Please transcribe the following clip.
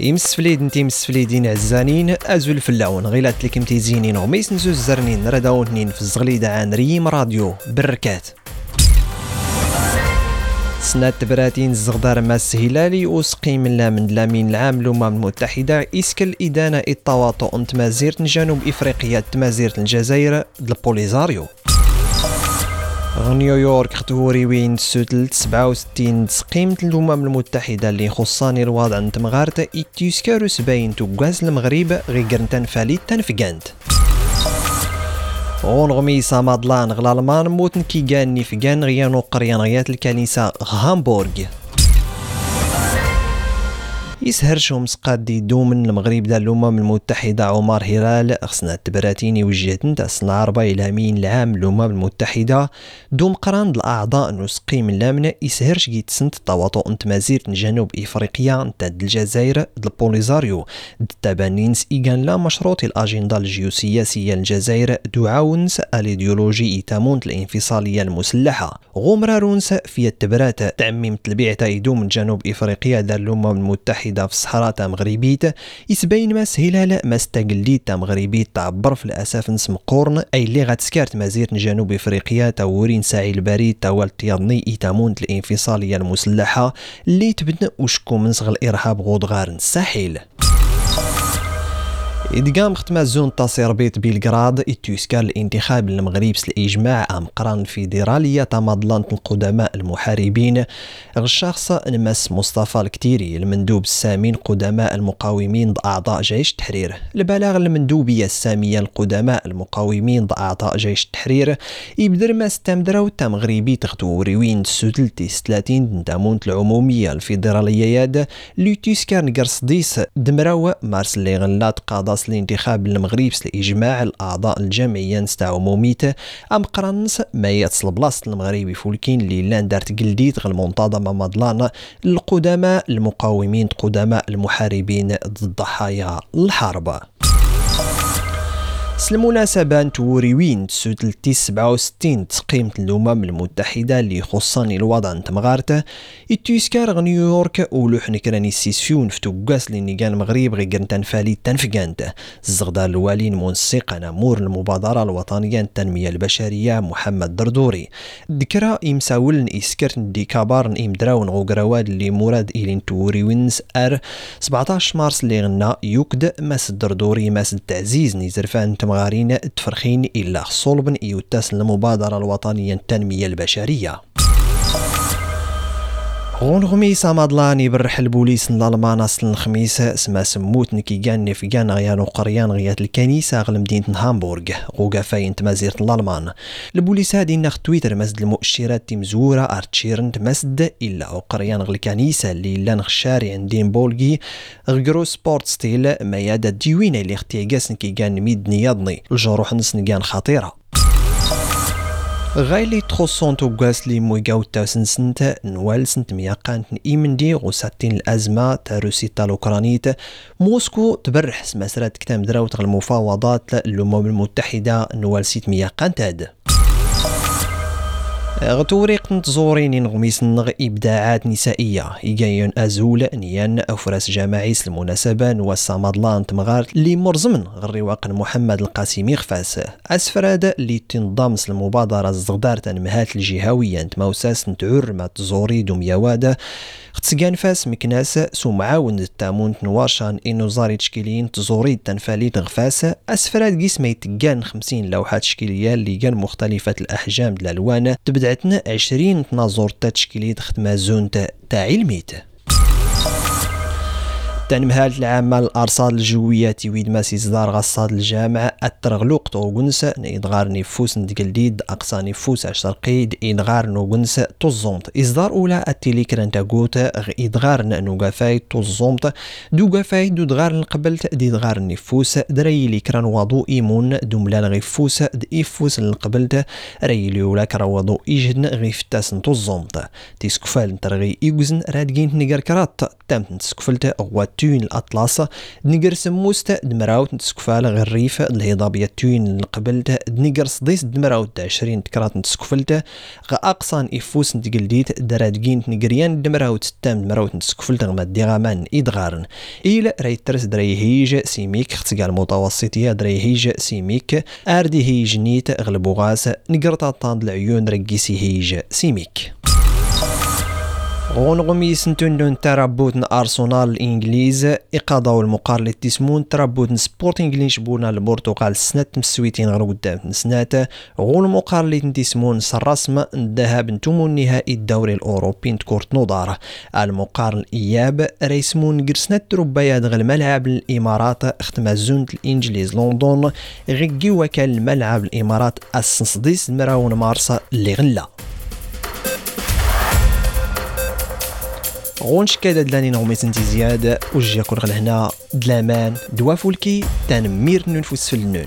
يمسفليد نتي مسفليدين عزانين أزو الفلاون غيلات لكم تيزينين وميس نزو الزرنين رداونين في الزغليدة عن ريم راديو بركات. سنة تبراتين الزغدار ماس هلالي وسقي من لا من لامين العام الأمم المتحدة إسكل إدانة التواطؤ أنت مازيرة جنوب إفريقيا تمازيرة الجزائر البوليزاريو نيويورك ختوري وين سوتل 67 تسقيمة الأمم المتحدة اللي خصاني الوضع نتمغارت إتيسكارو سباين توقاز المغرب غير تنفالي تنفقانت. ونغمي سامادلان غلالمان موتن كي كان نفقان غيانو قريان غيات الكنيسة هامبورغ يسهرشهم سقاد دومن المغرب دا الأمم المتحدة عمر هلال. خصنا التبراتيني وجهت نتا سنة عربة إلى مين العام الامم المتحدة. دوم قران الأعضاء نسقي من لامنا يسهرش جيت سنت التواطؤ انت مازيرة جنوب إفريقيا انت الجزائر البوليزاريو. التبانينس إيغان لا مشروط الأجندة الجيوسياسية الجزائر دعاونس الإيديولوجي إيتامونت الانفصالية المسلحة. غمرارونس في التبرات تعميم البيعة يدوم جنوب إفريقيا دار الأمم المتحدة. واحدة في الصحراء تاع مغربيت يسبين ما سهلال ما استقليت تاع مغربيت تعبر في الاساف نسم قورن أي اللي غتسكارت مزيرة جنوب إفريقيا تا ورين ساعي البريد تا والتيضني ايتامون الإنفصالية المسلحة اللي تبنى وشكو من صغل الإرهاب غودغار الساحل إدقام ختم زون تصير بيت بيلغراد إتوسكار الانتخاب المغرب الإجماع أم قران فيدرالية تمضلان القدماء المحاربين. الشخص نمس مصطفى الكتيري المندوب السامين قدماء المقاومين ضد أعضاء جيش التحرير البلاغ المندوبية السامية القدماء المقاومين ضد أعضاء جيش التحرير يبدر ما استمدروا تمغربي تغتو ريوين سوتلتي ستلاتين دامونت العمومية الفيدرالية ياد. لوتيسكار نقرص ديس دمراو مارس اللي غلات قاضي خاص الانتخاب المغرب لإجماع الأعضاء الجمعية نستع عموميته أم قرنس ما يتصل بلاصة المغربي فولكين اللي لأن دارت قلديت المنتظمة مضلان القدماء المقاومين قدماء المحاربين ضد ضحايا الحرب. المناسبة نتوري وين تسوتلتي سبعة وستين تقيمة الأمم المتحدة اللي خصني الوضع نتمغارته يتيسكار نيويورك ولوح نكراني سيسيون فتو قاس لني كان مغرب غي قرنتان فالي تنفقانت الزغدار الوالين منسق نمور المبادرة الوطنية التنمية البشرية محمد دردوري. ذكرى إمساول إسكرت دي كابار إم دراون غوغرواد اللي مراد إلين توري وينس أر 17 مارس اللي غنا يوكد ماس الدردوري ماس التعزيز نيزرفان تمغارين تفرخين إلا صلب يتاس المبادرة الوطنية التنمية البشرية. غونغمي سامادلاني برح البوليس الالمان اصل الخميس سما سموت نكي كان نفقان غيان وقريان غيات الكنيسة غل مدينة هامبورغ غوغا فاين تمازيرة الالمان البوليس هادي نخ تويتر مسد المؤشرات تمزورة أرتشيرن تمسد إلا وقريان غل الكنيسة اللي الا نخ شارع دين بولغي غرو سبورت ستيل ما يادا ديوين اللي اختيقاس نكي كان ميد نياضني. الجروح نس خطيرة. غايلي تخصون غاس لي مويقاو تاوسن سنت نوال سنت مياقان إيمن دي غساتين الأزمة تاروسي الأوكرانيت موسكو تبرح سمسرات كتام دراوت المفاوضات الأمم المتحدة نوال سيت مياقان تاد غتوريق نتزورين نغ إبداعات نسائية. إيجايون أزول نيان أفراس جماعيس المناسبة نوسا مضلان تمغار لي مرزمن. غريواق محمد القاسمي خفاس. أسفراد اللي تنضمس المبادرة الزغدار تنمهات الجهوية. تموساس نتعر ما تزوري دمياواد ختسقان فاس مكناس سمعاون التامون نواشان إنو زاري تشكيلين تزوري تنفالي غفاس. أسفراد قيس ما يتقان خمسين لوحات تشكيلية اللي كان مختلفة الأحجام الألوان تبدأ بدعتنا عشرين تناظر تشكيلية ختمة زون تاع علميت تنمهال العامة الأرصاد الجوية تيويد ماسي إصدار غصاد الجامعة الترغلوق توغنس إدغار نفوس ندقلديد أقصى نفوس قيد إدغار نوغنس توزومت. إصدار أولى التيليكران تاقوت إدغار نوغافاي توزومت. دوغافاي دو دغار نقبلت دي دغار نفوس دري لي كران وضو إيمون دوملال غيفوس د إفوس نقبلت ري لي ولا كراوضو إيجدن غيفتاس نتوزومت تيسكفال نترغي إيوزن رادقين نقر كرات تامت نتسكفلت غوات توين الأطلس دنقر سموست دمراوت نتسكفال غير ريف الهضابية توين قبلت دنقر صديس دمراوت عشرين تكرات نتسكفلت غا أقصان إفوس نتقلديت درادقين نقريان دمراوت ستام دمراوت نتسكفلت غما ديغامان إدغارن. إيل ريترس دريهيج سيميك اختقال متوسطية دريهيج سيميك أردي هيج نيت غلبوغاس نقرطا طاند العيون رقيسي هيج سيميك. غونغمي سنتون ترابوتن أرسنال الإنجليز. إقاضاو المقارنة تسمون ترابوتن سبورتينغ لشبونا البرتغال سنة مسويتين غير قدام سنات. غون مقارنة تسمون سرسم الذهب نتومو النهائي الدوري الأوروبي تكورت نضارة. المقارن الإياب ريسمون قرسنة ربايا غل ملعب الإمارات اختما زونت الإنجليز لندن. غيكي وكال الملعب الإمارات السنصديس مراون مارس اللي غلا. غونش كذا دلاني نغمي سنتي زياد وجي كل هنا دلامان دوا فولكي تان مير نون فوس في النون